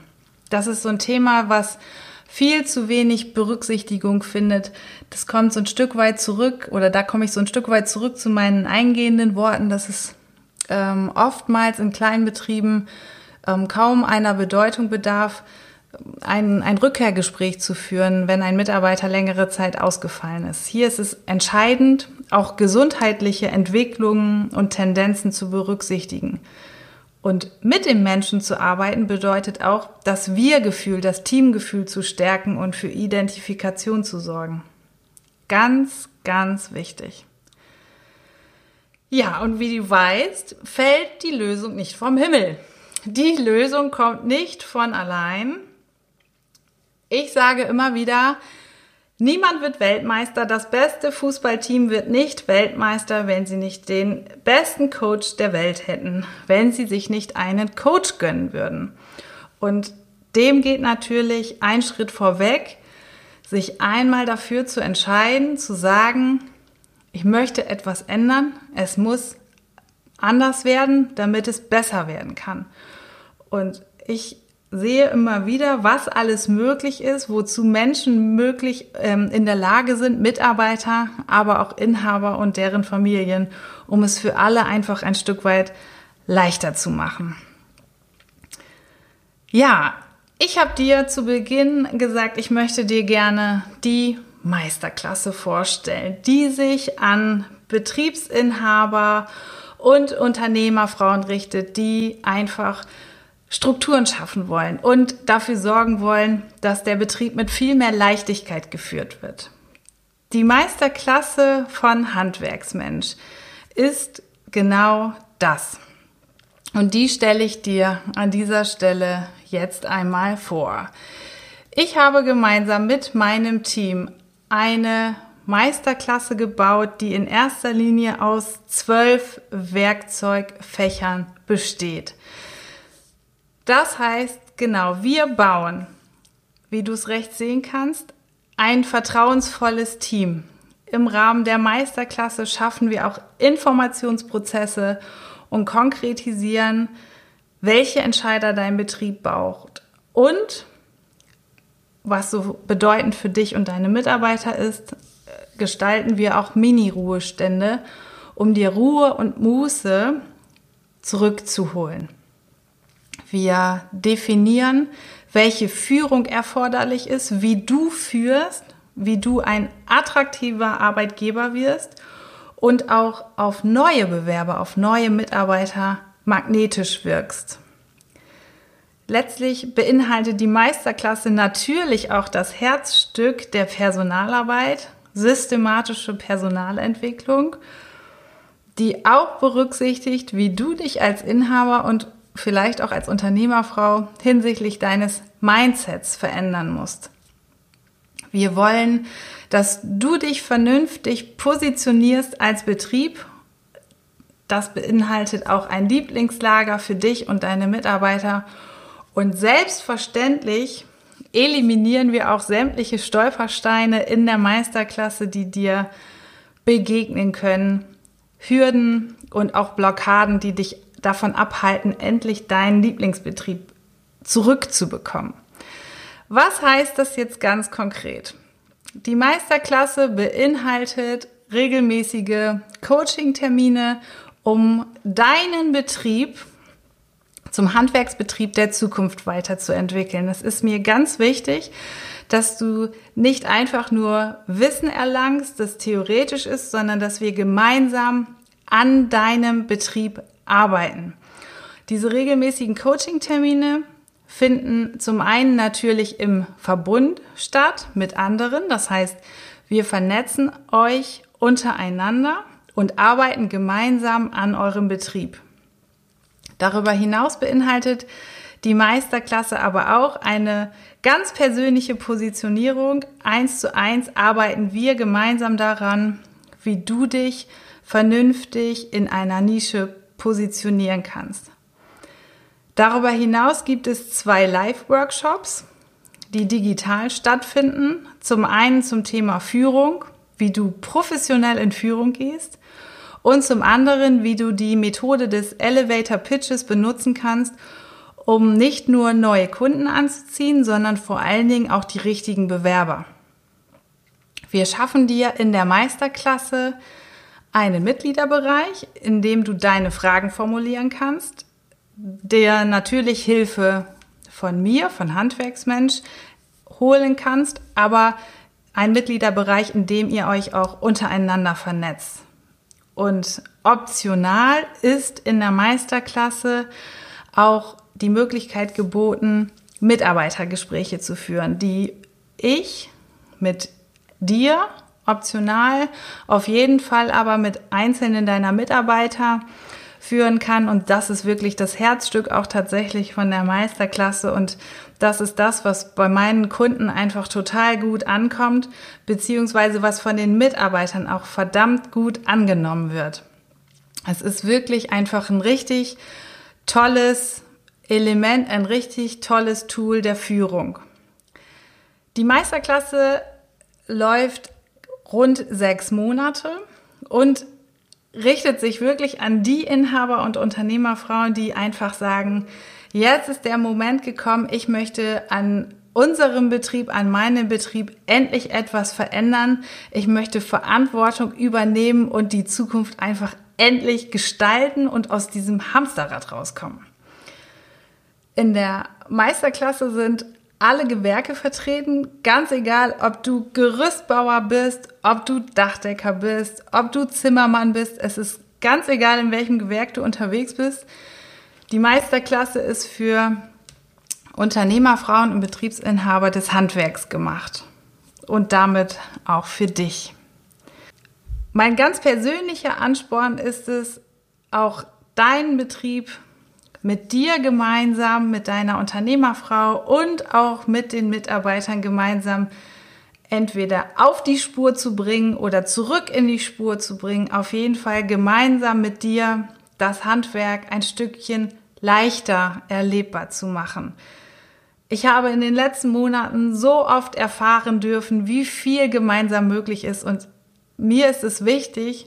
Das ist so ein Thema, was viel zu wenig Berücksichtigung findet. Das kommt so ein Stück weit zurück oder da komme ich so ein Stück weit zurück zu meinen eingehenden Worten, dass es ähm, oftmals in kleinen Betrieben ähm, kaum einer Bedeutung bedarf, ein, ein Rückkehrgespräch zu führen, wenn ein Mitarbeiter längere Zeit ausgefallen ist. Hier ist es entscheidend, auch gesundheitliche Entwicklungen und Tendenzen zu berücksichtigen. Und mit dem Menschen zu arbeiten bedeutet auch, das Wir-Gefühl, das Teamgefühl zu stärken und für Identifikation zu sorgen. Ganz, ganz wichtig. Ja, und wie du weißt, fällt die Lösung nicht vom Himmel. Die Lösung kommt nicht von allein. Ich sage immer wieder, Niemand wird Weltmeister. Das beste Fußballteam wird nicht Weltmeister, wenn sie nicht den besten Coach der Welt hätten, wenn sie sich nicht einen Coach gönnen würden. Und dem geht natürlich ein Schritt vorweg, sich einmal dafür zu entscheiden, zu sagen, ich möchte etwas ändern, es muss anders werden, damit es besser werden kann. Und ich sehe immer wieder, was alles möglich ist, wozu Menschen möglich ähm, in der Lage sind, Mitarbeiter, aber auch Inhaber und deren Familien, um es für alle einfach ein Stück weit leichter zu machen. Ja, ich habe dir zu Beginn gesagt, ich möchte dir gerne die Meisterklasse vorstellen, die sich an Betriebsinhaber und Unternehmerfrauen richtet, die einfach Strukturen schaffen wollen und dafür sorgen wollen, dass der Betrieb mit viel mehr Leichtigkeit geführt wird. Die Meisterklasse von Handwerksmensch ist genau das. Und die stelle ich dir an dieser Stelle jetzt einmal vor. Ich habe gemeinsam mit meinem Team eine Meisterklasse gebaut, die in erster Linie aus zwölf Werkzeugfächern besteht. Das heißt, genau, wir bauen, wie du es recht sehen kannst, ein vertrauensvolles Team. Im Rahmen der Meisterklasse schaffen wir auch Informationsprozesse und konkretisieren, welche Entscheider dein Betrieb braucht und was so bedeutend für dich und deine Mitarbeiter ist, gestalten wir auch Mini-Ruhestände, um dir Ruhe und Muße zurückzuholen. Wir definieren, welche Führung erforderlich ist, wie du führst, wie du ein attraktiver Arbeitgeber wirst und auch auf neue Bewerber, auf neue Mitarbeiter magnetisch wirkst. Letztlich beinhaltet die Meisterklasse natürlich auch das Herzstück der Personalarbeit, systematische Personalentwicklung, die auch berücksichtigt, wie du dich als Inhaber und vielleicht auch als Unternehmerfrau hinsichtlich deines Mindsets verändern musst. Wir wollen, dass du dich vernünftig positionierst als Betrieb. Das beinhaltet auch ein Lieblingslager für dich und deine Mitarbeiter. Und selbstverständlich eliminieren wir auch sämtliche Stolpersteine in der Meisterklasse, die dir begegnen können. Hürden und auch Blockaden, die dich davon abhalten, endlich deinen Lieblingsbetrieb zurückzubekommen. Was heißt das jetzt ganz konkret? Die Meisterklasse beinhaltet regelmäßige Coaching-Termine, um deinen Betrieb zum Handwerksbetrieb der Zukunft weiterzuentwickeln. Es ist mir ganz wichtig, dass du nicht einfach nur Wissen erlangst, das theoretisch ist, sondern dass wir gemeinsam an deinem Betrieb arbeiten. Diese regelmäßigen Coaching-Termine finden zum einen natürlich im Verbund statt mit anderen. Das heißt, wir vernetzen euch untereinander und arbeiten gemeinsam an eurem Betrieb. Darüber hinaus beinhaltet die Meisterklasse aber auch eine ganz persönliche Positionierung. Eins zu eins arbeiten wir gemeinsam daran, wie du dich vernünftig in einer Nische positionieren kannst. Darüber hinaus gibt es zwei Live-Workshops, die digital stattfinden. Zum einen zum Thema Führung, wie du professionell in Führung gehst und zum anderen, wie du die Methode des Elevator Pitches benutzen kannst, um nicht nur neue Kunden anzuziehen, sondern vor allen Dingen auch die richtigen Bewerber. Wir schaffen dir in der Meisterklasse einen Mitgliederbereich, in dem du deine Fragen formulieren kannst, der natürlich Hilfe von mir, von Handwerksmensch, holen kannst, aber ein Mitgliederbereich, in dem ihr euch auch untereinander vernetzt. Und optional ist in der Meisterklasse auch die Möglichkeit geboten, Mitarbeitergespräche zu führen, die ich mit dir optional, auf jeden Fall aber mit einzelnen deiner Mitarbeiter führen kann. Und das ist wirklich das Herzstück auch tatsächlich von der Meisterklasse. Und das ist das, was bei meinen Kunden einfach total gut ankommt, beziehungsweise was von den Mitarbeitern auch verdammt gut angenommen wird. Es ist wirklich einfach ein richtig tolles Element, ein richtig tolles Tool der Führung. Die Meisterklasse läuft rund sechs Monate und richtet sich wirklich an die Inhaber und Unternehmerfrauen, die einfach sagen, jetzt ist der Moment gekommen, ich möchte an unserem Betrieb, an meinem Betrieb endlich etwas verändern. Ich möchte Verantwortung übernehmen und die Zukunft einfach endlich gestalten und aus diesem Hamsterrad rauskommen. In der Meisterklasse sind alle Gewerke vertreten, ganz egal, ob du Gerüstbauer bist, ob du Dachdecker bist, ob du Zimmermann bist. Es ist ganz egal, in welchem Gewerk du unterwegs bist. Die Meisterklasse ist für Unternehmerfrauen und Betriebsinhaber des Handwerks gemacht und damit auch für dich. Mein ganz persönlicher Ansporn ist es, auch deinen Betrieb mit dir gemeinsam, mit deiner Unternehmerfrau und auch mit den Mitarbeitern gemeinsam entweder auf die Spur zu bringen oder zurück in die Spur zu bringen. Auf jeden Fall gemeinsam mit dir das Handwerk ein Stückchen leichter erlebbar zu machen. Ich habe in den letzten Monaten so oft erfahren dürfen, wie viel gemeinsam möglich ist und mir ist es wichtig,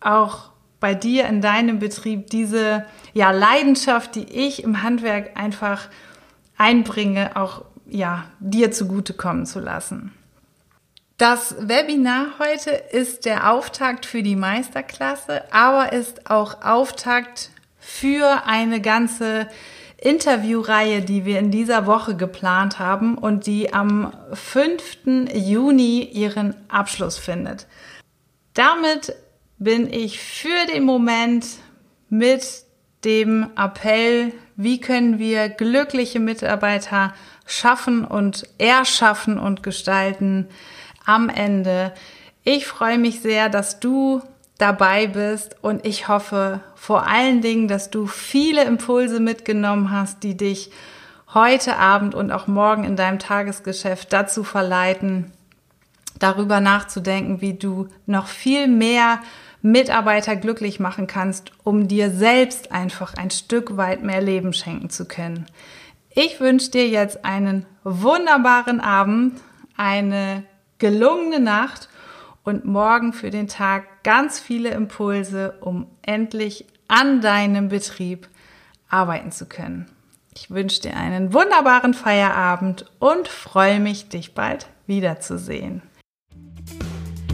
auch bei dir in deinem Betrieb diese ja, Leidenschaft, die ich im Handwerk einfach einbringe, auch ja, dir zugutekommen zu lassen. Das Webinar heute ist der Auftakt für die Meisterklasse, aber ist auch Auftakt für eine ganze Interviewreihe, die wir in dieser Woche geplant haben und die am 5. Juni ihren Abschluss findet. Damit bin ich für den Moment mit dem Appell, wie können wir glückliche Mitarbeiter schaffen und erschaffen und gestalten am Ende. Ich freue mich sehr, dass du dabei bist und ich hoffe vor allen Dingen, dass du viele Impulse mitgenommen hast, die dich heute Abend und auch morgen in deinem Tagesgeschäft dazu verleiten, darüber nachzudenken, wie du noch viel mehr Mitarbeiter glücklich machen kannst, um dir selbst einfach ein Stück weit mehr Leben schenken zu können. Ich wünsche dir jetzt einen wunderbaren Abend, eine gelungene Nacht und morgen für den Tag ganz viele Impulse, um endlich an deinem Betrieb arbeiten zu können. Ich wünsche dir einen wunderbaren Feierabend und freue mich, dich bald wiederzusehen.